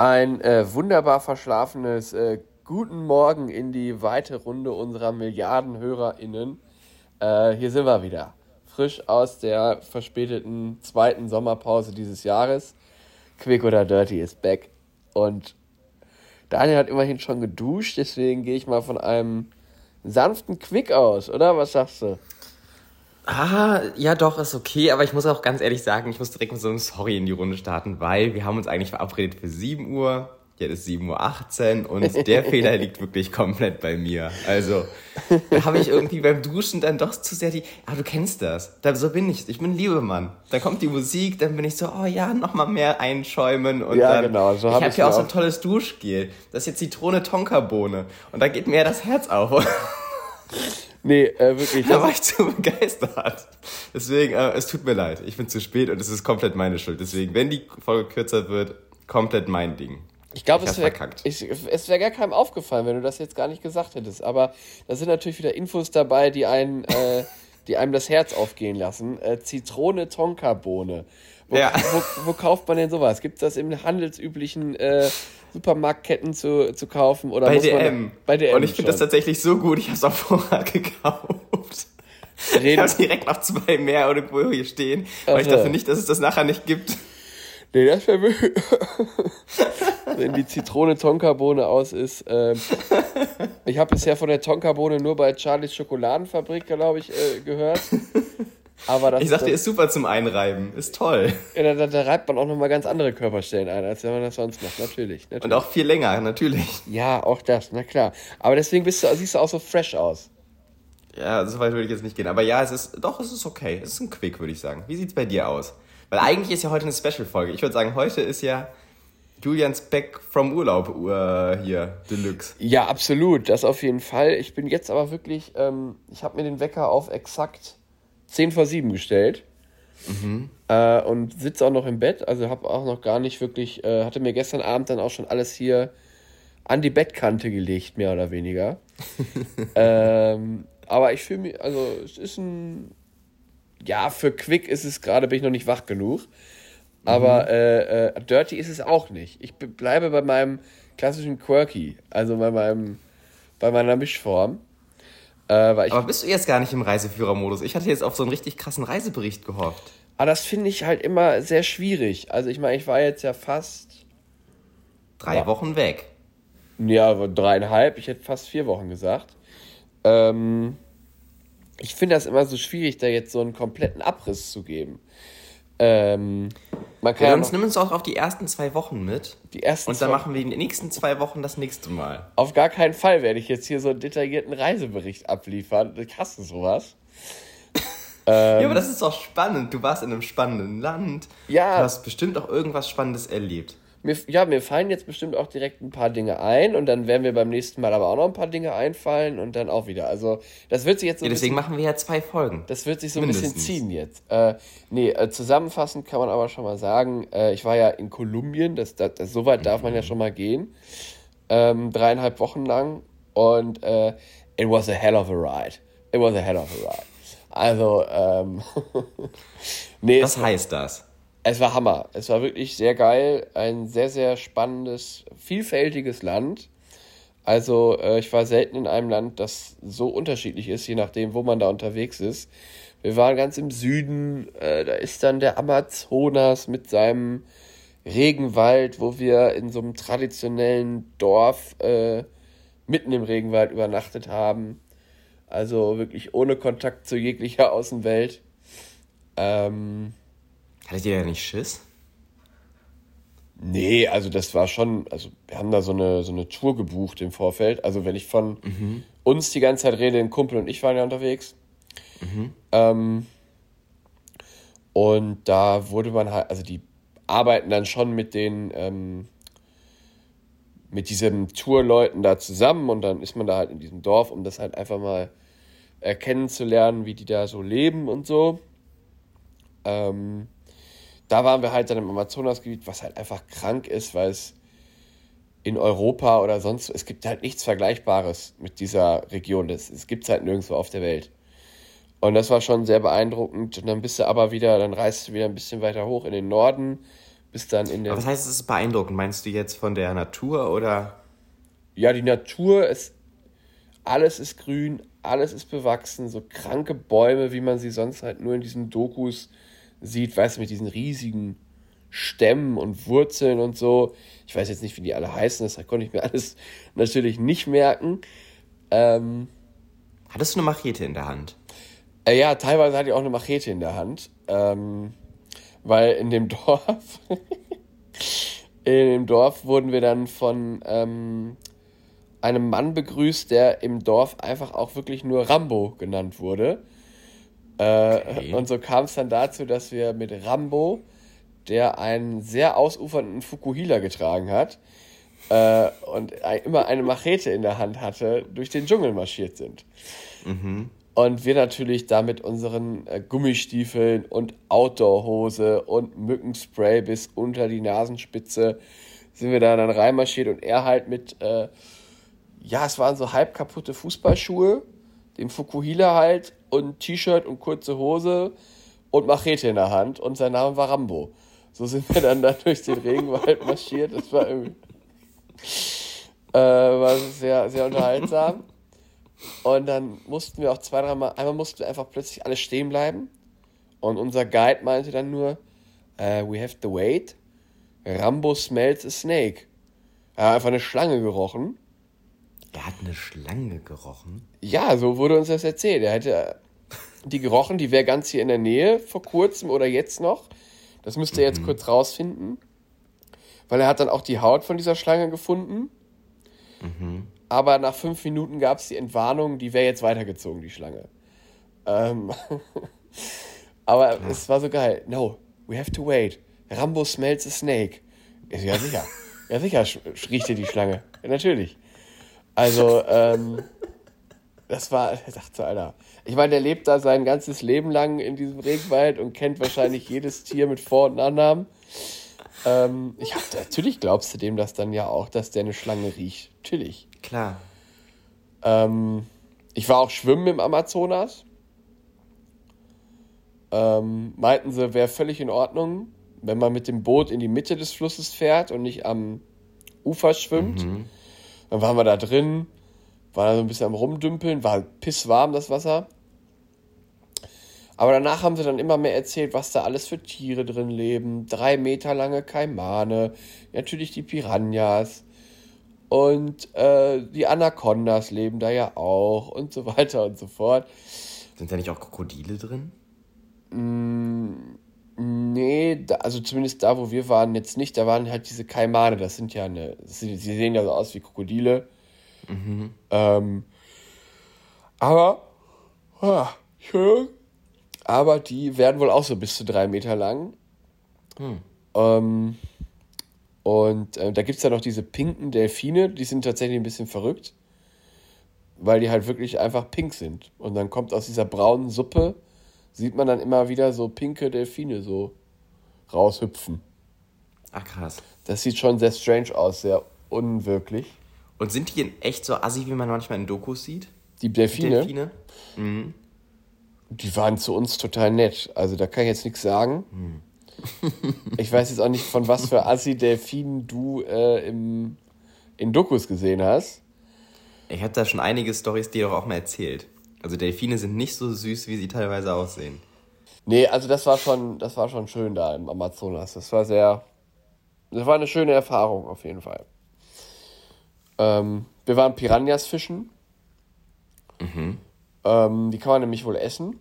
Ein äh, wunderbar verschlafenes äh, Guten Morgen in die weite Runde unserer Milliarden HörerInnen. Äh, hier sind wir wieder. Frisch aus der verspäteten zweiten Sommerpause dieses Jahres. Quick oder Dirty ist back. Und Daniel hat immerhin schon geduscht, deswegen gehe ich mal von einem sanften Quick aus, oder? Was sagst du? Ah, ja doch, ist okay, aber ich muss auch ganz ehrlich sagen, ich muss direkt mit so einem Sorry in die Runde starten, weil wir haben uns eigentlich verabredet für 7 Uhr, jetzt ist 7.18 Uhr und der Fehler liegt wirklich komplett bei mir. Also, da habe ich irgendwie beim Duschen dann doch zu sehr die, ah, du kennst das, da, so bin ich, ich bin ein Liebemann. Dann kommt die Musik, dann bin ich so, oh ja, nochmal mehr einschäumen und ja, dann, genau, so hab ich habe ja auch so ein tolles Duschgel, das ist jetzt Zitrone-Tonkabohne. Und da geht mir das Herz auf. Nee, äh, wirklich. Da war ich zu begeistert. Deswegen, äh, es tut mir leid. Ich bin zu spät und es ist komplett meine Schuld. Deswegen, wenn die Folge kürzer wird, komplett mein Ding. Ich glaube, es wäre wär gar keinem aufgefallen, wenn du das jetzt gar nicht gesagt hättest. Aber da sind natürlich wieder Infos dabei, die, einen, äh, die einem das Herz aufgehen lassen. Äh, Zitrone Tonkabohne. Wo, ja. wo, wo, kauft man denn sowas? Gibt es das im handelsüblichen äh, Supermarktketten zu, zu kaufen? Oder bei, DM. Man, bei DM. Und ich finde das tatsächlich so gut, ich habe es auf Vorrat gekauft. Reden. Ich habe direkt noch zwei mehr irgendwo hier stehen, weil Ach, ich dafür nicht, dass es das nachher nicht gibt. Nee, das wäre Wenn die Zitrone Tonkabohne aus ist. Ähm, ich habe bisher von der Tonkabohne nur bei Charlies Schokoladenfabrik, glaube ich, äh, gehört. Aber das ich sagte, ist super zum Einreiben. Ist toll. Ja, da, da, reibt man auch nochmal ganz andere Körperstellen ein, als wenn man das sonst macht. Natürlich, natürlich. Und auch viel länger, natürlich. Ja, auch das, na klar. Aber deswegen bist du, siehst du auch so fresh aus. Ja, so weit würde ich jetzt nicht gehen. Aber ja, es ist, doch, es ist okay. Es ist ein Quick, würde ich sagen. Wie sieht's bei dir aus? Weil eigentlich ist ja heute eine Special-Folge. Ich würde sagen, heute ist ja Julians Back from Urlaub uh, hier, Deluxe. Ja, absolut. Das auf jeden Fall. Ich bin jetzt aber wirklich, ähm, ich habe mir den Wecker auf exakt 10 vor 7 gestellt. Mhm. Äh, und sitze auch noch im Bett. Also habe auch noch gar nicht wirklich, äh, hatte mir gestern Abend dann auch schon alles hier an die Bettkante gelegt, mehr oder weniger. ähm, aber ich fühle mich, also es ist ein, ja, für Quick ist es gerade, bin ich noch nicht wach genug. Aber mhm. äh, äh, Dirty ist es auch nicht. Ich bleibe bei meinem klassischen Quirky, also bei meinem, bei meiner Mischform. Äh, Aber bist du jetzt gar nicht im Reiseführermodus? Ich hatte jetzt auf so einen richtig krassen Reisebericht gehofft. Aber das finde ich halt immer sehr schwierig. Also ich meine, ich war jetzt ja fast... Drei ja, Wochen weg. Ja, dreieinhalb. Ich hätte fast vier Wochen gesagt. Ähm, ich finde das immer so schwierig, da jetzt so einen kompletten Abriss zu geben. Ähm, man kann ja, uns nimm uns auch auf die ersten zwei Wochen mit. Die ersten und dann machen wir die nächsten zwei Wochen das nächste Mal. Auf gar keinen Fall werde ich jetzt hier so einen detaillierten Reisebericht abliefern. Ich hasse sowas. ähm, ja, aber das ist doch spannend. Du warst in einem spannenden Land. Ja. Du hast bestimmt auch irgendwas Spannendes erlebt. Mir, ja, mir fallen jetzt bestimmt auch direkt ein paar Dinge ein und dann werden mir beim nächsten Mal aber auch noch ein paar Dinge einfallen und dann auch wieder. Also, das wird sich jetzt so. Ja, deswegen bisschen, machen wir ja zwei Folgen. Das wird sich so Mindestens. ein bisschen ziehen jetzt. Äh, nee, äh, zusammenfassend kann man aber schon mal sagen, äh, ich war ja in Kolumbien, das, das, das, so weit darf man ja mhm. schon mal gehen. Ähm, dreieinhalb Wochen lang und äh, it was a hell of a ride. It was a hell of a ride. Also, ähm, nee. Was heißt das? Es war Hammer. Es war wirklich sehr geil. Ein sehr, sehr spannendes, vielfältiges Land. Also, äh, ich war selten in einem Land, das so unterschiedlich ist, je nachdem, wo man da unterwegs ist. Wir waren ganz im Süden. Äh, da ist dann der Amazonas mit seinem Regenwald, wo wir in so einem traditionellen Dorf äh, mitten im Regenwald übernachtet haben. Also wirklich ohne Kontakt zu jeglicher Außenwelt. Ähm, Hattet ihr ja nicht Schiss? Nee, also das war schon, also wir haben da so eine, so eine Tour gebucht im Vorfeld. Also wenn ich von mhm. uns die ganze Zeit rede, ein Kumpel und ich waren ja unterwegs. Mhm. Ähm, und da wurde man halt, also die arbeiten dann schon mit den, ähm, mit diesen Tourleuten da zusammen und dann ist man da halt in diesem Dorf, um das halt einfach mal erkennen zu lernen, wie die da so leben und so. Ähm, da waren wir halt dann im Amazonasgebiet, was halt einfach krank ist, weil es in Europa oder sonst, es gibt halt nichts Vergleichbares mit dieser Region. Das, es gibt es halt nirgendwo auf der Welt. Und das war schon sehr beeindruckend. Und dann bist du aber wieder, dann reist du wieder ein bisschen weiter hoch in den Norden, bis dann in der. Aber was heißt, es ist beeindruckend? Meinst du jetzt von der Natur oder? Ja, die Natur ist. Alles ist grün, alles ist bewachsen, so kranke Bäume, wie man sie sonst halt nur in diesen Dokus sieht, weißt du, mit diesen riesigen Stämmen und Wurzeln und so. Ich weiß jetzt nicht, wie die alle heißen, das konnte ich mir alles natürlich nicht merken. Ähm, Hattest du eine Machete in der Hand? Äh, ja, teilweise hatte ich auch eine Machete in der Hand. Ähm, weil in dem Dorf, in dem Dorf wurden wir dann von ähm, einem Mann begrüßt, der im Dorf einfach auch wirklich nur Rambo genannt wurde. Äh, okay. Und so kam es dann dazu, dass wir mit Rambo, der einen sehr ausufernden Fukuhila getragen hat äh, und immer eine Machete in der Hand hatte, durch den Dschungel marschiert sind. Mhm. Und wir natürlich da mit unseren äh, Gummistiefeln und Outdoor-Hose und Mückenspray bis unter die Nasenspitze sind wir da dann reinmarschiert und er halt mit, äh, ja, es waren so halb kaputte Fußballschuhe, dem Fukuhila halt und T-Shirt und kurze Hose und Machete in der Hand und sein Name war Rambo. So sind wir dann da durch den Regenwald marschiert. Das war irgendwie äh, war sehr, sehr unterhaltsam. Und dann mussten wir auch zwei, dreimal, einmal mussten wir einfach plötzlich alle stehen bleiben. Und unser Guide meinte dann nur, uh, we have to wait. Rambo smells a snake. Er hat einfach eine Schlange gerochen. Er hat eine Schlange gerochen? Ja, so wurde uns das erzählt. Er hätte die gerochen, die wäre ganz hier in der Nähe vor kurzem oder jetzt noch. Das müsste er jetzt mhm. kurz rausfinden. Weil er hat dann auch die Haut von dieser Schlange gefunden. Mhm aber nach fünf Minuten gab es die Entwarnung, die wäre jetzt weitergezogen, die Schlange. Ähm aber Klar. es war so geil. No, we have to wait. Rambo smells a snake. Ja, sicher. Ja, sicher riecht dir die Schlange. Ja, natürlich. Also, ähm, das war, ich dachte, Alter. Ich meine, der lebt da sein ganzes Leben lang in diesem Regenwald und kennt wahrscheinlich jedes Tier mit Vor- und Nachnamen. Ähm, ich hab, natürlich glaubst du dem das dann ja auch, dass der eine Schlange riecht. Natürlich. Klar. Ähm, ich war auch schwimmen im Amazonas. Ähm, meinten sie, wäre völlig in Ordnung, wenn man mit dem Boot in die Mitte des Flusses fährt und nicht am Ufer schwimmt. Mhm. Dann waren wir da drin, waren da so ein bisschen am Rumdümpeln, war pisswarm das Wasser. Aber danach haben sie dann immer mehr erzählt, was da alles für Tiere drin leben. Drei Meter lange Kaimane, natürlich die Piranhas, und äh, die Anacondas leben da ja auch und so weiter und so fort. Sind da nicht auch Krokodile drin? Mm, nee, da, also zumindest da, wo wir waren, jetzt nicht. Da waren halt diese Kaimane. Das sind ja eine. Sie, sie sehen ja so aus wie Krokodile. Mhm. Ähm, aber. Schön. Aber die werden wohl auch so bis zu drei Meter lang. Hm. Ähm, und äh, da gibt es ja noch diese pinken Delfine, die sind tatsächlich ein bisschen verrückt, weil die halt wirklich einfach pink sind. Und dann kommt aus dieser braunen Suppe, sieht man dann immer wieder so pinke Delfine so raushüpfen. Ach krass. Das sieht schon sehr strange aus, sehr unwirklich. Und sind die in echt so assi, wie man manchmal in Dokus sieht? Die Delfine? Die Delfine? Mhm. Die waren zu uns total nett. Also da kann ich jetzt nichts sagen. Mhm ich weiß jetzt auch nicht, von was für Assi-Delfinen du äh, im, in Dokus gesehen hast. Ich habe da schon einige Stories dir doch auch mal erzählt. Also Delfine sind nicht so süß, wie sie teilweise aussehen. Nee, also das war schon, das war schon schön da im Amazonas. Das war sehr, das war eine schöne Erfahrung auf jeden Fall. Ähm, wir waren Piranhas fischen. Mhm. Ähm, die kann man nämlich wohl essen.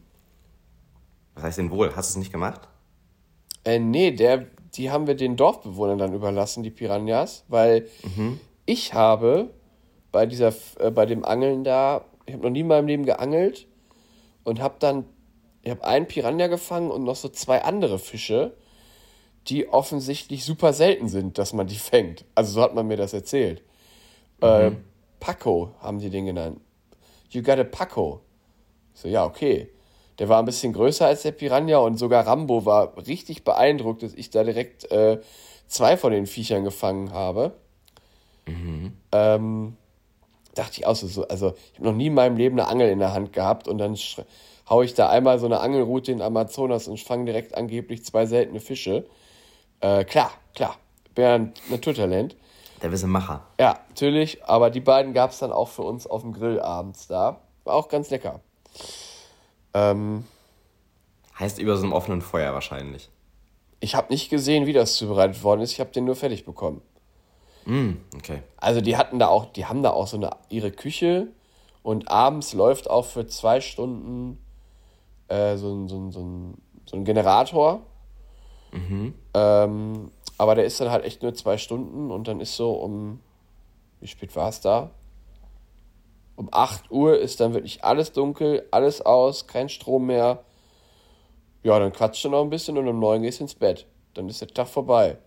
Was heißt denn wohl? Hast du es nicht gemacht? Äh, nee, der, die haben wir den Dorfbewohnern dann überlassen, die Piranhas, weil mhm. ich habe bei dieser, äh, bei dem Angeln da, ich habe noch nie in meinem Leben geangelt und habe dann, ich habe einen Piranha gefangen und noch so zwei andere Fische, die offensichtlich super selten sind, dass man die fängt. Also so hat man mir das erzählt. Mhm. Äh, Paco haben die den genannt. You got a Paco. So, ja, okay. Der war ein bisschen größer als der Piranha und sogar Rambo war richtig beeindruckt, dass ich da direkt äh, zwei von den Viechern gefangen habe. Mhm. Ähm, dachte ich auch so, also ich habe noch nie in meinem Leben eine Angel in der Hand gehabt und dann haue ich da einmal so eine Angelroute in Amazonas und fange direkt angeblich zwei seltene Fische. Äh, klar, klar. Ein Naturtalent. Der wisse Macher. Ja, natürlich. Aber die beiden gab es dann auch für uns auf dem Grill abends da. War auch ganz lecker. Ähm, Heißt über so einem offenen Feuer wahrscheinlich. ich habe nicht gesehen, wie das zubereitet worden ist. Ich habe den nur fertig bekommen. Mm, okay. Also die hatten da auch, die haben da auch so eine ihre Küche und abends läuft auch für zwei Stunden äh, so, ein, so, ein, so, ein, so ein Generator. Ähm, aber der ist dann halt echt nur zwei Stunden und dann ist so um, wie spät war es da? Um 8 Uhr ist dann wirklich alles dunkel, alles aus, kein Strom mehr. Ja, dann quatscht du noch ein bisschen und um 9 gehst du ins Bett. Dann ist der Tag vorbei.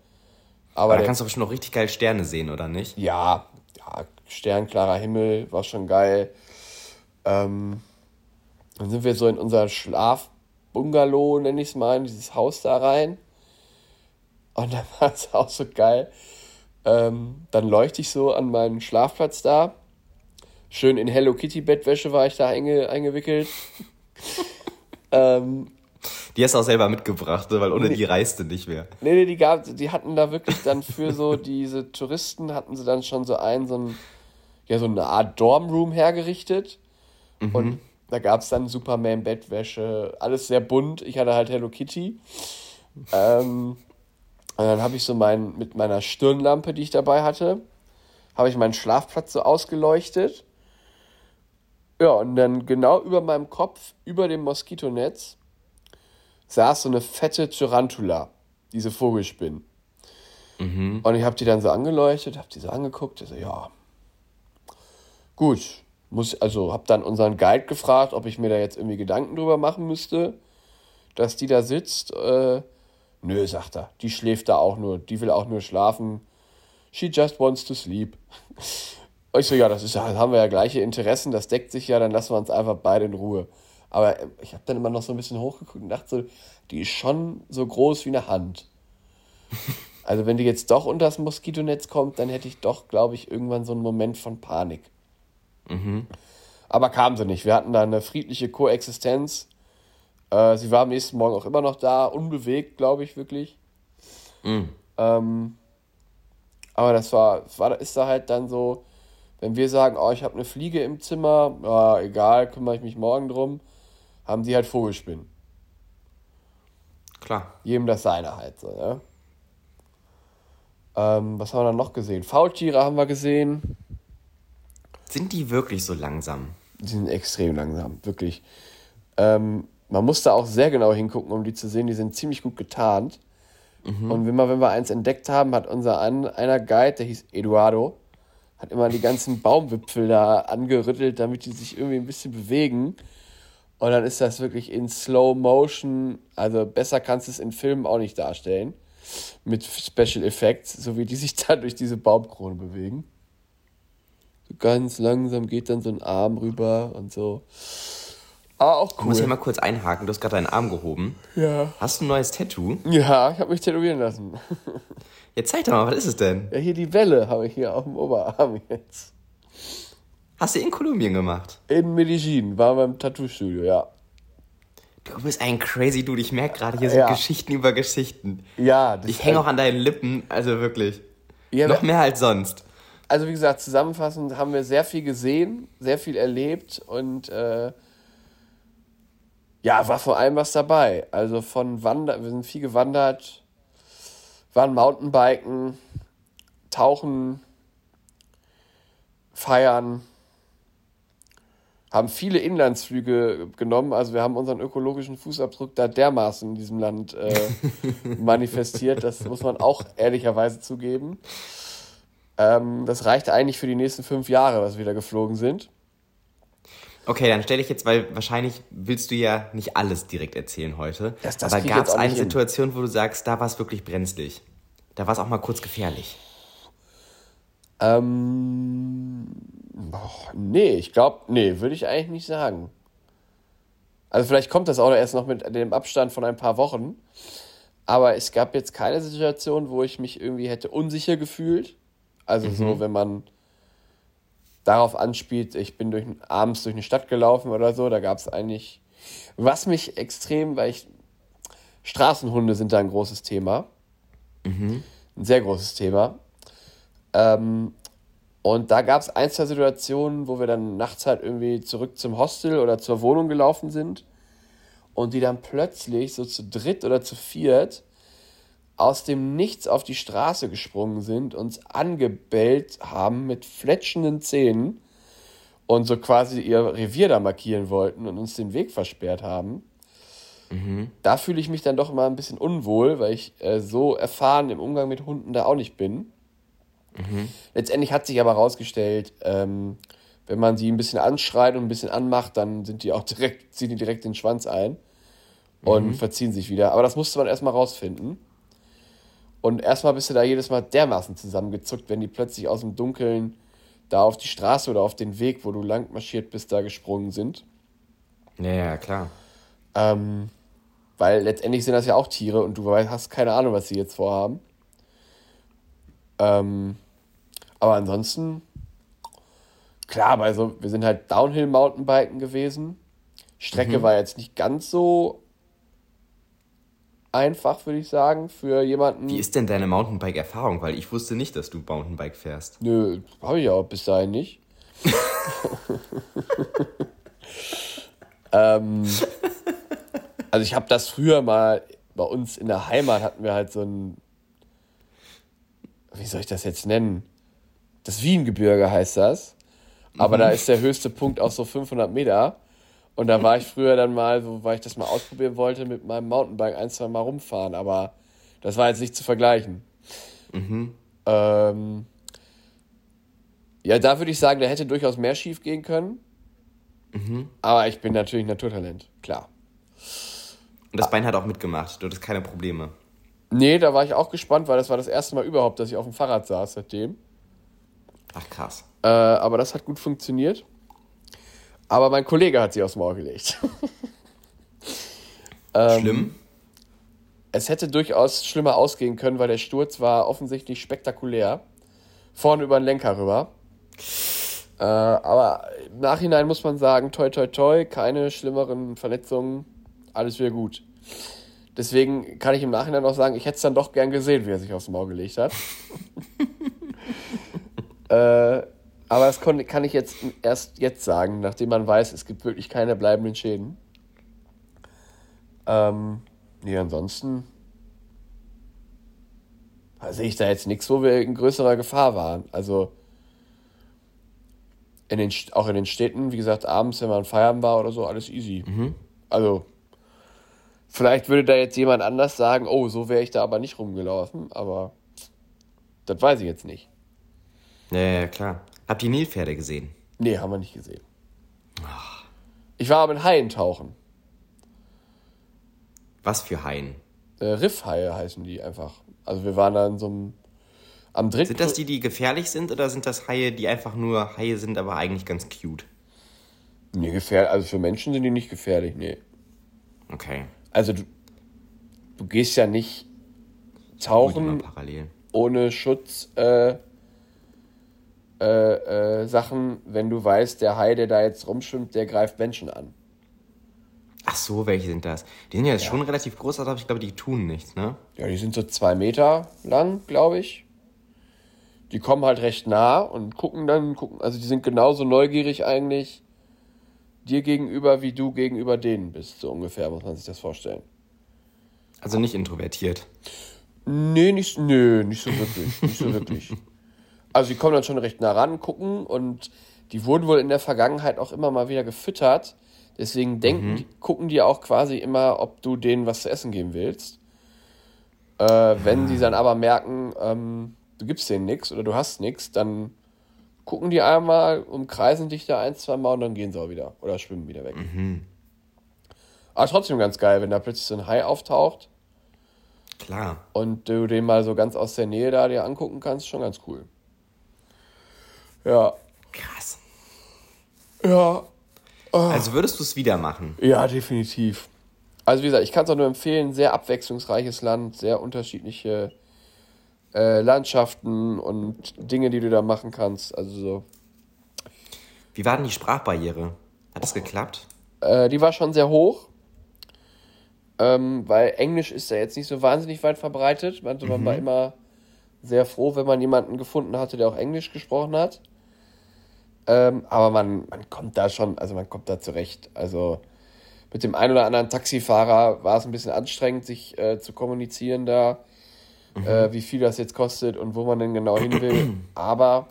Aber Aber da kannst du bestimmt noch richtig geil Sterne sehen, oder nicht? ja, ja, sternklarer Himmel, war schon geil. Ähm, dann sind wir so in unser Schlafbungalow, nenne ich es mal, in dieses Haus da rein. Und dann war es auch so geil. Ähm, dann leuchte ich so an meinen Schlafplatz da. Schön in Hello Kitty Bettwäsche war ich da einge eingewickelt. ähm, Die hast du auch selber mitgebracht, ne? weil ohne die reist du nicht mehr. Nee, nee, die, gab, die hatten da wirklich dann für so diese Touristen, hatten sie dann schon so einen, so ein, ja, so eine Art Dormroom hergerichtet. Und da gab es dann Superman-Bettwäsche, alles sehr bunt. Ich hatte halt Hello Kitty. Ähm, und dann habe ich so mein, mit meiner Stirnlampe, die ich dabei hatte, habe ich meinen Schlafplatz so ausgeleuchtet. Ja, und dann genau über meinem Kopf, über dem Moskitonetz, saß so eine fette Tarantula, diese Vogelspinnen. Und ich habe die dann so angeleuchtet, habe die so angeguckt, ich so, ja, gut, muss, also habe dann unseren Guide gefragt, ob ich mir da jetzt irgendwie Gedanken drüber machen müsste, dass die da sitzt. Äh, nö, sagt er, die schläft da auch nur, die will auch nur schlafen. She just wants to sleep. Und ich so, ja, das ist ja, haben wir ja gleiche Interessen, das deckt sich ja, dann lassen wir uns einfach beide in Ruhe. Aber ich habe dann immer noch so ein bisschen hochgeguckt und dachte so, die ist schon so groß wie eine Hand. Also wenn die jetzt doch unter das Moskitonetz kommt, dann hätte ich doch, glaube ich, irgendwann so einen Moment von Panik. Aber kam sie nicht. Wir hatten da eine friedliche Koexistenz. Äh, sie war am nächsten Morgen auch immer noch da, unbewegt, glaube ich, wirklich. Ähm, aber das war, war, ist da halt dann so, wenn wir sagen, oh, ich habe eine Fliege im Zimmer, ja, egal, kümmere ich mich morgen drum, haben die halt Vogelspinnen. Klar. Jedem das seine halt so, ja. Ähm, was haben wir dann noch gesehen? Faultiere haben wir gesehen. Sind die wirklich so langsam? Die sind extrem langsam, wirklich. Ähm, man musste auch sehr genau hingucken, um die zu sehen. Die sind ziemlich gut getarnt. Und immer, wenn wir eins entdeckt haben, hat unser ein, einer Guide, der hieß Eduardo, hat immer die ganzen Baumwipfel da angerüttelt, damit die sich irgendwie ein bisschen bewegen. Und dann ist das wirklich in Slow Motion. Also besser kannst du es in Filmen auch nicht darstellen. Mit Special Effects, so wie die sich da durch diese Baumkrone bewegen. So ganz langsam geht dann so ein Arm rüber und so. Ah, auch Ich muss hier cool. mal kurz einhaken. Du hast gerade deinen Arm gehoben. Ja. Hast du ein neues Tattoo? Ja, ich habe mich tätowieren lassen. Jetzt zeig doch mal, was ist es denn? Ja, hier die Welle habe ich hier auf dem Oberarm jetzt. Hast du in Kolumbien gemacht? In Medellin, war beim Tattoo-Studio, ja. Du bist ein crazy Dude. Ich merke gerade, hier sind Ja. Geschichten über Geschichten. Ja, das Ich hänge auch an deinen Lippen, also wirklich. Ja, Noch mehr als sonst. Also wie gesagt, zusammenfassend haben wir sehr viel gesehen, sehr viel erlebt und äh, ja, war vor allem was dabei. Also von Wander, wir sind viel gewandert, waren Mountainbiken, Tauchen, Feiern, haben viele Inlandsflüge genommen. Also wir haben unseren ökologischen Fußabdruck da dermaßen in diesem Land äh, manifestiert. Das muss man auch ehrlicherweise zugeben. Ähm, das reicht eigentlich für die nächsten fünf Jahre, was wir da geflogen sind. Okay, dann stelle ich jetzt, weil wahrscheinlich willst du ja nicht alles direkt erzählen heute. Das- das aber gab es eine hin. Situation, wo du sagst, da war es wirklich brenzlig? Da war es auch mal kurz gefährlich. Ähm, boah, nee, ich glaube, nee, würde ich eigentlich nicht sagen. Also vielleicht kommt das auch erst noch mit dem Abstand von ein paar Wochen. Aber es gab jetzt keine Situation, wo ich mich irgendwie hätte unsicher gefühlt. Also so, wenn man darauf anspielt, ich bin durch, abends durch eine Stadt gelaufen oder so, da gab es eigentlich, was mich extrem, weil ich, Straßenhunde sind da ein großes Thema. Ein sehr großes Thema. Ähm, und da gab es ein, zwei Situationen, wo wir dann nachts halt irgendwie zurück zum Hostel oder zur Wohnung gelaufen sind und die dann plötzlich so zu dritt oder zu viert aus dem Nichts auf die Straße gesprungen sind, uns angebellt haben mit fletschenden Zähnen und so quasi ihr Revier da markieren wollten und uns den Weg versperrt haben. Da fühle ich mich dann doch immer ein bisschen unwohl, weil ich äh, so erfahren im Umgang mit Hunden da auch nicht bin. Letztendlich hat sich aber herausgestellt, ähm, wenn man sie ein bisschen anschreit und ein bisschen anmacht, dann sind die auch direkt, ziehen die direkt den Schwanz ein und verziehen sich wieder. Aber das musste man erstmal rausfinden. Und erstmal bist du da jedes Mal dermaßen zusammengezuckt, wenn die plötzlich aus dem Dunkeln da auf die Straße oder auf den Weg, wo du lang marschiert bist, da gesprungen sind. Ja, ja, klar. Ähm, weil letztendlich sind das ja auch Tiere und du hast keine Ahnung, was sie jetzt vorhaben. Ähm, aber ansonsten, klar, also wir sind halt Downhill-Mountainbiken gewesen. Strecke war jetzt nicht ganz so einfach, würde ich sagen, für jemanden. Wie ist denn deine Mountainbike-Erfahrung? Weil ich wusste nicht, dass du Mountainbike fährst. Nö, habe ich auch bis dahin nicht. ähm, also ich habe das früher mal, bei uns in der Heimat hatten wir halt so ein, wie soll ich das jetzt nennen? Das Wiengebirge heißt das. Aber da ist der höchste Punkt auch so 500 Meter. Und da war ich früher dann mal, so, weil ich das mal ausprobieren wollte, mit meinem Mountainbike ein, zwei Mal rumfahren. Aber das war jetzt nicht zu vergleichen. Ähm, ja, da würde ich sagen, da hätte durchaus mehr schief gehen können. Aber ich bin natürlich Naturtalent, klar. Und das Bein hat auch mitgemacht. Du hattest keine Probleme. Nee, da war ich auch gespannt, weil das war das erste Mal überhaupt, dass ich auf dem Fahrrad saß seitdem. Ach, krass. Äh, aber das hat gut funktioniert. Aber mein Kollege hat sie aufs Maul gelegt. Ähm, Schlimm? Es hätte durchaus schlimmer ausgehen können, weil der Sturz war offensichtlich spektakulär. Vorne über den Lenker rüber. Äh, aber im Nachhinein muss man sagen, toi toi toi, keine schlimmeren Verletzungen, alles wieder gut. Deswegen kann ich im Nachhinein auch sagen, ich hätte es dann doch gern gesehen, wie er sich aufs Maul gelegt hat. äh, aber das kon- kann ich jetzt erst jetzt sagen, nachdem man weiß, es gibt wirklich keine bleibenden Schäden. Ähm, nee, ansonsten sehe ich da jetzt nichts, wo wir in größerer Gefahr waren. Also in den, auch in den Städten, wie gesagt, abends, wenn man feiern war oder so, alles easy. Also vielleicht würde da jetzt jemand anders sagen, oh, so wäre ich da aber nicht rumgelaufen, aber das weiß ich jetzt nicht. Ja, ja, klar. Habt ihr Nilpferde gesehen? Nee, haben wir nicht gesehen. Ich war aber in Haien tauchen. Was für Haien? Äh, Riffhaie heißen die einfach. Also wir waren da in so einem am dritten Sind das die, die gefährlich sind oder sind das Haie, die einfach nur Haie sind, aber eigentlich ganz cute? Nee, gefährlich. Also für Menschen sind die nicht gefährlich, nee. Okay. Also du, du gehst ja nicht tauchen ohne Schutz äh, äh, äh, Sachen, wenn du weißt, der Hai, der da jetzt rumschwimmt, der greift Menschen an. Ach so, welche sind das? Die sind ja, schon relativ groß, aber ich glaube, die tun nichts, ne? Ja, die sind so zwei Meter lang, glaube ich. Die kommen halt recht nah und gucken dann, gucken, also die sind genauso neugierig eigentlich dir gegenüber, wie du gegenüber denen bist, so ungefähr, muss man sich das vorstellen. Also nicht introvertiert. Nee, nicht, nö, nicht so wirklich. Nicht so wirklich. Also die kommen dann schon recht nah ran, gucken und die wurden wohl in der Vergangenheit auch immer mal wieder gefüttert. Deswegen denken, die, gucken die auch quasi immer, ob du denen was zu essen geben willst. Äh, wenn sie dann aber merken, ähm, du gibst denen nichts oder du hast nichts, dann gucken die einmal, umkreisen dich da ein, zwei Mal und dann gehen sie auch wieder oder schwimmen wieder weg. Aber trotzdem ganz geil, wenn da plötzlich so ein Hai auftaucht Klar. und du den mal so ganz aus der Nähe da dir angucken kannst, schon ganz cool. Ja. Krass. Ja. Also würdest du es wieder machen? Ja, definitiv. Also wie gesagt, ich kann es auch nur empfehlen, sehr abwechslungsreiches Land, sehr unterschiedliche äh, Landschaften und Dinge, die du da machen kannst. Also so. Wie war denn die Sprachbarriere? Hat das geklappt? Äh, die war schon sehr hoch. ähm, weil Englisch ist ja jetzt nicht so wahnsinnig weit verbreitet. Man war immer sehr froh, wenn man jemanden gefunden hatte, der auch Englisch gesprochen hat. Ähm, aber man, man kommt da schon, also man kommt da zurecht. Also mit dem einen oder anderen Taxifahrer war es ein bisschen anstrengend, sich äh, zu kommunizieren da, äh, wie viel das jetzt kostet und wo man denn genau hin will. Aber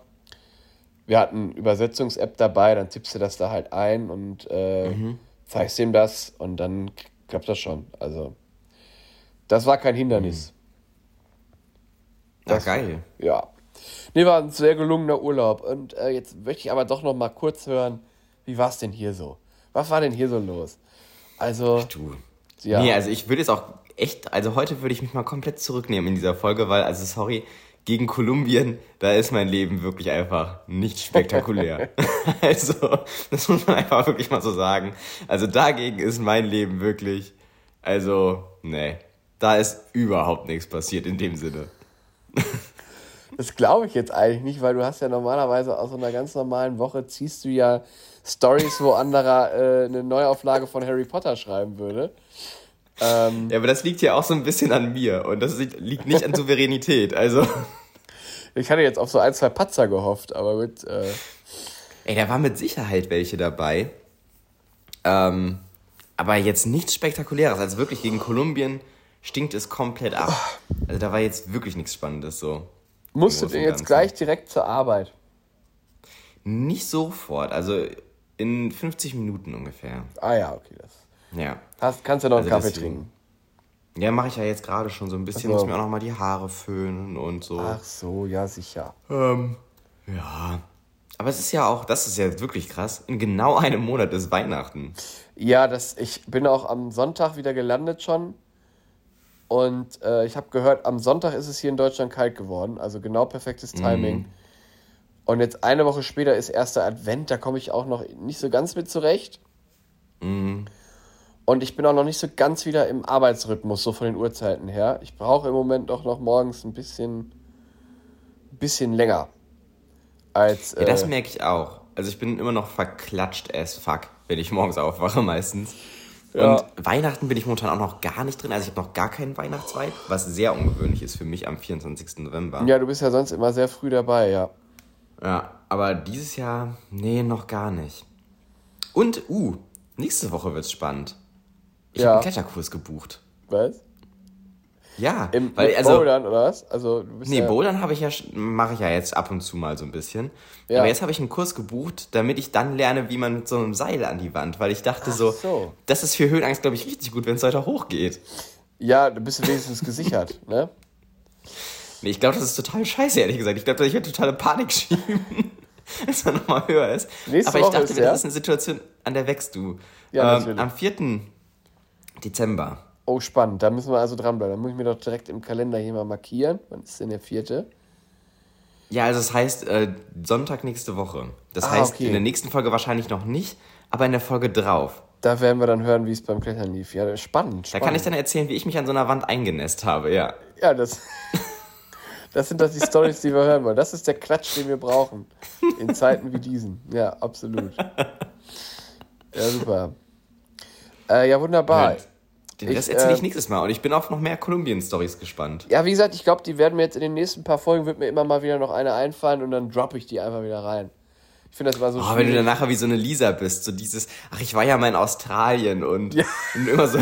wir hatten Übersetzungs-App dabei, dann tippst du das da halt ein und äh, zeigst ihm das und dann klappt das schon. Also das war kein Hindernis. Na, geil. Ja. Nee, war ein sehr gelungener Urlaub. Und äh, jetzt möchte ich aber doch noch mal kurz hören, wie war es denn hier so? Was war denn hier so los? Also, Du. ja. Nee, also ich würde jetzt auch echt, also heute würde ich mich mal komplett zurücknehmen in dieser Folge, weil, also sorry, gegen Kolumbien, da ist mein Leben wirklich einfach nicht spektakulär. also, das muss man einfach wirklich mal so sagen. Also dagegen ist mein Leben wirklich, also, nee, da ist überhaupt nichts passiert in dem Sinne. Das glaube ich jetzt eigentlich nicht, weil du hast ja normalerweise aus so einer ganz normalen Woche ziehst du ja Stories, wo anderer äh, eine Neuauflage von Harry Potter schreiben würde. Ähm, Ja, aber das liegt ja auch so ein bisschen an mir und das liegt nicht an Souveränität. Also, ich hatte jetzt auf so ein, zwei Patzer gehofft, aber mit, äh, ey, da waren mit Sicherheit welche dabei. Ähm, aber jetzt nichts Spektakuläres. Also wirklich gegen Kolumbien stinkt es komplett ab. Also da war jetzt wirklich nichts Spannendes so. musst du Großen denn und jetzt Ganzen. gleich direkt zur Arbeit? Nicht sofort, also in 50 Minuten ungefähr. Ah ja, okay. Das. Ja. Hast, kannst du noch einen Also Kaffee deswegen. trinken? Ja, mache ich ja jetzt gerade schon so ein bisschen. So. Muss mir auch noch mal die Haare föhnen und so. Ach so, ja, sicher. Ähm, ja. Aber es ist ja auch, das ist ja wirklich krass, in genau einem Monat ist Weihnachten. Ja, das, ich bin auch am Sonntag wieder gelandet schon. Und äh, ich habe gehört, am Sonntag ist es hier in Deutschland kalt geworden. Also genau perfektes Timing. Und jetzt eine Woche später ist erster Advent. Da komme ich auch noch nicht so ganz mit zurecht. Und ich bin auch noch nicht so ganz wieder im Arbeitsrhythmus, so von den Uhrzeiten her. Ich brauche im Moment doch noch morgens ein bisschen, ein bisschen länger. Als, Ja, das äh, merke ich auch. Also ich bin immer noch verklatscht as fuck, wenn ich morgens aufwache meistens. Ja. Und Weihnachten bin ich momentan auch noch gar nicht drin. Also ich habe noch gar keinen Weihnachtsvibe, was sehr ungewöhnlich ist für mich am 24. November. ja, du bist ja sonst immer sehr früh dabei, ja. Ja, aber dieses Jahr, nee, noch gar nicht. Und, uh, nächste Woche wird's spannend. Ich Ja. habe einen Kletterkurs gebucht. Was? Ja, Im weil, also, Bouldern, oder was? Also, du bist nee, ja, Bouldern habe ich ja, mache ich ja jetzt ab und zu mal so ein bisschen. Ja. Aber jetzt habe ich einen Kurs gebucht, damit ich dann lerne, wie man mit so einem Seil an die Wand, weil ich dachte Ach so, so. das ist für Höhenangst, glaube ich, richtig gut, wenn es weiter hochgeht. Ja, du bist wenigstens gesichert, ne? Nee, ich glaube, das ist total scheiße, ehrlich gesagt. Ich glaube, ich werde totale Panik schieben, wenn es dann nochmal höher ist. Nächste Aber ich Woche dachte ist ja? das ist eine Situation, an der wächst du. Ja, ähm, am 4. Dezember. Oh, spannend. Da müssen wir also dranbleiben. Da muss ich mir doch direkt im Kalender hier mal markieren. Wann ist denn der vierte? Ja, also das heißt äh, Sonntag nächste Woche. Das Ah, heißt okay. in der nächsten Folge wahrscheinlich noch nicht, aber in der Folge drauf. Da werden wir dann hören, wie es beim Klettern lief. Ja, spannend. Da spannend. kann ich dann erzählen, wie ich mich an so einer Wand eingenässt habe, ja. Ja, das. Das sind doch die Stories, die wir hören wollen. Das ist der Klatsch, den wir brauchen. In Zeiten wie diesen. Ja, absolut. Ja, super. Äh, ja, wunderbar. Den Rest erzähle ich äh, nächstes Mal und ich bin auf noch mehr Kolumbien-Stories gespannt. Ja, wie gesagt, ich glaube, die werden mir jetzt in den nächsten paar Folgen, wird mir immer mal wieder noch eine einfallen und dann droppe ich die einfach wieder rein. Ich finde das immer so Oh, wenn du dann schwierig. nachher wie so eine Lisa bist, so dieses, ach, ich war ja mal in Australien und, und immer so,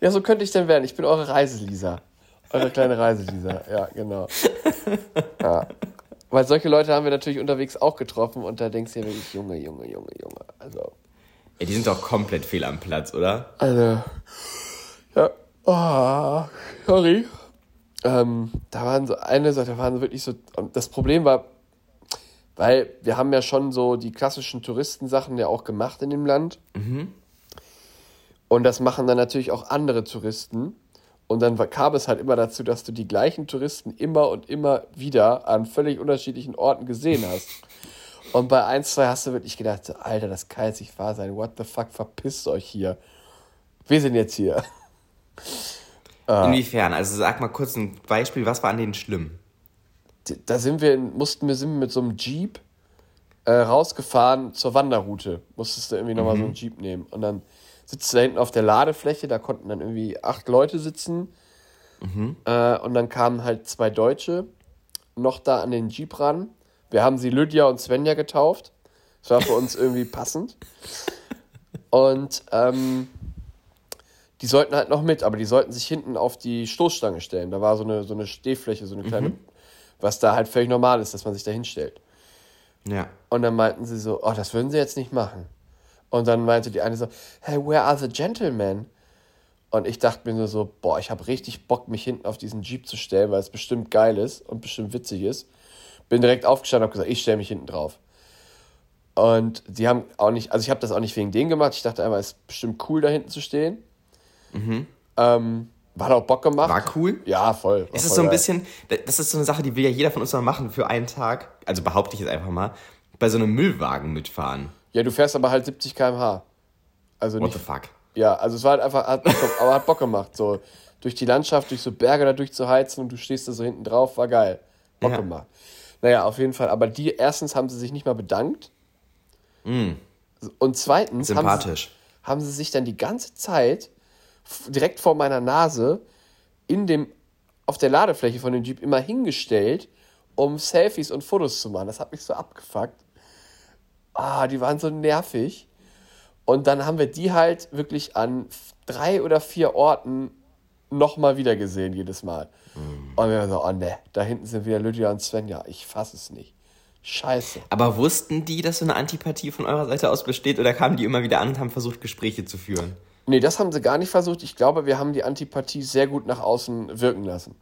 Ja, so könnte ich denn werden. Ich bin eure Reiselisa. Eure kleine Reiselisa. Ja, genau. Ja. Weil solche Leute haben wir natürlich unterwegs auch getroffen und da denkst du dir wirklich, Junge, Junge, Junge, Junge. Also, ey, die sind doch komplett fehl am Platz, oder? also, ja, oh, sorry. Ähm, da waren so eine Sache, da waren so wirklich so, und das Problem war, weil wir haben ja schon so die klassischen Touristensachen ja auch gemacht in dem Land. Und das machen dann natürlich auch andere Touristen. Und dann kam es halt immer dazu, dass du die gleichen Touristen immer und immer wieder an völlig unterschiedlichen Orten gesehen hast. Und bei ein, zwei hast du wirklich gedacht, Alter, das kann jetzt nicht wahr sein. What the fuck, verpisst euch hier. Wir sind jetzt hier. Inwiefern? Also sag mal kurz ein Beispiel, was war an denen schlimm? Da sind wir, mussten wir sind mit so einem Jeep äh, rausgefahren zur Wanderroute. Musstest du irgendwie nochmal so einen Jeep nehmen. Und dann sitzt du da hinten auf der Ladefläche, da konnten dann irgendwie acht Leute sitzen. Äh, und dann kamen halt zwei Deutsche noch da an den Jeep ran. Wir haben sie Lydia und Svenja getauft. Das war für uns irgendwie passend. Und ähm, die sollten halt noch mit, aber die sollten sich hinten auf die Stoßstange stellen. Da war so eine, so eine Stehfläche, so eine kleine, was da halt völlig normal ist, dass man sich da hinstellt. Ja. Und dann meinten sie so, oh, das würden sie jetzt nicht machen. Und dann meinte die eine so, hey, where are the gentlemen? Und ich dachte mir nur so, boah, ich habe richtig Bock, mich hinten auf diesen Jeep zu stellen, weil es bestimmt geil ist und bestimmt witzig ist. Bin direkt aufgestanden und habe gesagt, ich stelle mich hinten drauf. Und die haben auch nicht, also ich habe das auch nicht wegen denen gemacht. Ich dachte einfach, es ist bestimmt cool, da hinten zu stehen. Ähm, hat auch Bock gemacht. War cool? Ja, voll. War Es ist voll so ein geil. bisschen, das ist so eine Sache, die will ja jeder von uns mal machen für einen Tag. Also behaupte ich jetzt einfach mal, bei so einem Müllwagen mitfahren. Ja, du fährst aber halt 70 km/h. Also What nicht, the fuck? Ja, also es war halt einfach, hat, Bock- aber hat Bock gemacht. So durch die Landschaft, durch so Berge da durchzuheizen und du stehst da so hinten drauf, war geil. Bock Ja. gemacht. Naja, auf jeden Fall. Aber die, erstens haben sie sich nicht mal bedankt. Und zweitens haben sie, haben sie sich dann die ganze Zeit direkt vor meiner Nase in dem, auf der Ladefläche von dem Jeep immer hingestellt, um Selfies und Fotos zu machen. Das hat mich so abgefuckt. Ah, die waren so nervig. Und dann haben wir die halt wirklich an drei oder vier Orten nochmal wieder gesehen, jedes Mal. Und wir waren so, oh ne, da hinten sind wieder Lydia und Svenja. Ich fasse es nicht. Scheiße. Aber wussten die, dass so eine Antipathie von eurer Seite aus besteht oder kamen die immer wieder an und haben versucht, Gespräche zu führen? Nee, das haben sie gar nicht versucht. Ich glaube, wir haben die Antipathie sehr gut nach außen wirken lassen.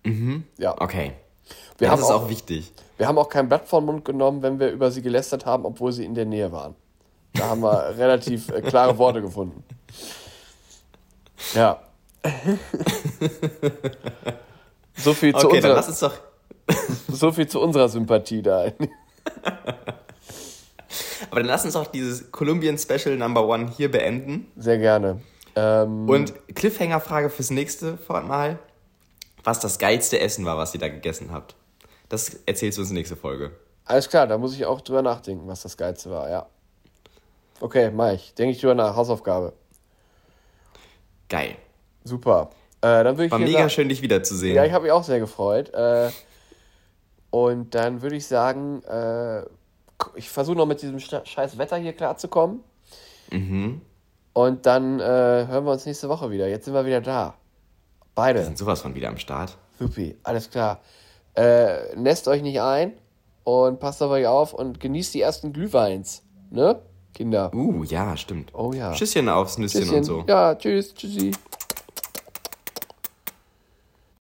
Ja. Okay. Wir, das ist auch, auch wichtig. wir haben auch kein Blatt vor den Mund genommen, wenn wir über sie gelästert haben, obwohl sie in der Nähe waren. Da haben wir relativ äh, klare Worte gefunden. Ja. So, viel zu Okay, dann unserer, lass uns doch. so viel zu unserer Sympathie da. Aber dann lass uns doch dieses Colombian Special Number One hier beenden. Sehr gerne. Ähm, Und Cliffhanger-Frage fürs nächste Mal. Was das geilste Essen war, was ihr da gegessen habt. Das erzählst du uns nächste Folge. alles klar, da muss ich auch drüber nachdenken, was das Geilste war, ja. Okay, mach ich. Denke ich drüber nach. Hausaufgabe. Geil. Super. Äh, dann würde ich War mega sagen- schön, dich wiederzusehen. Ja, ich habe mich auch sehr gefreut. Äh, und dann würde ich sagen, äh, ich versuche noch mit diesem sch- scheiß Wetter hier klarzukommen. Mhm. Und dann äh, hören wir uns nächste Woche wieder. Jetzt sind wir wieder da. Wir Beide. sind sowas von wieder am Start. Supi, alles klar. Äh, nässt euch nicht ein und passt auf euch auf und genießt die ersten Glühweins. Ne, Kinder? Uh, ja, stimmt. Oh ja. Tschüsschen aufs Nüsschen Tschüsschen. und so. Ja, tschüss, tschüssi.